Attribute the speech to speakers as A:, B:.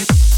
A: you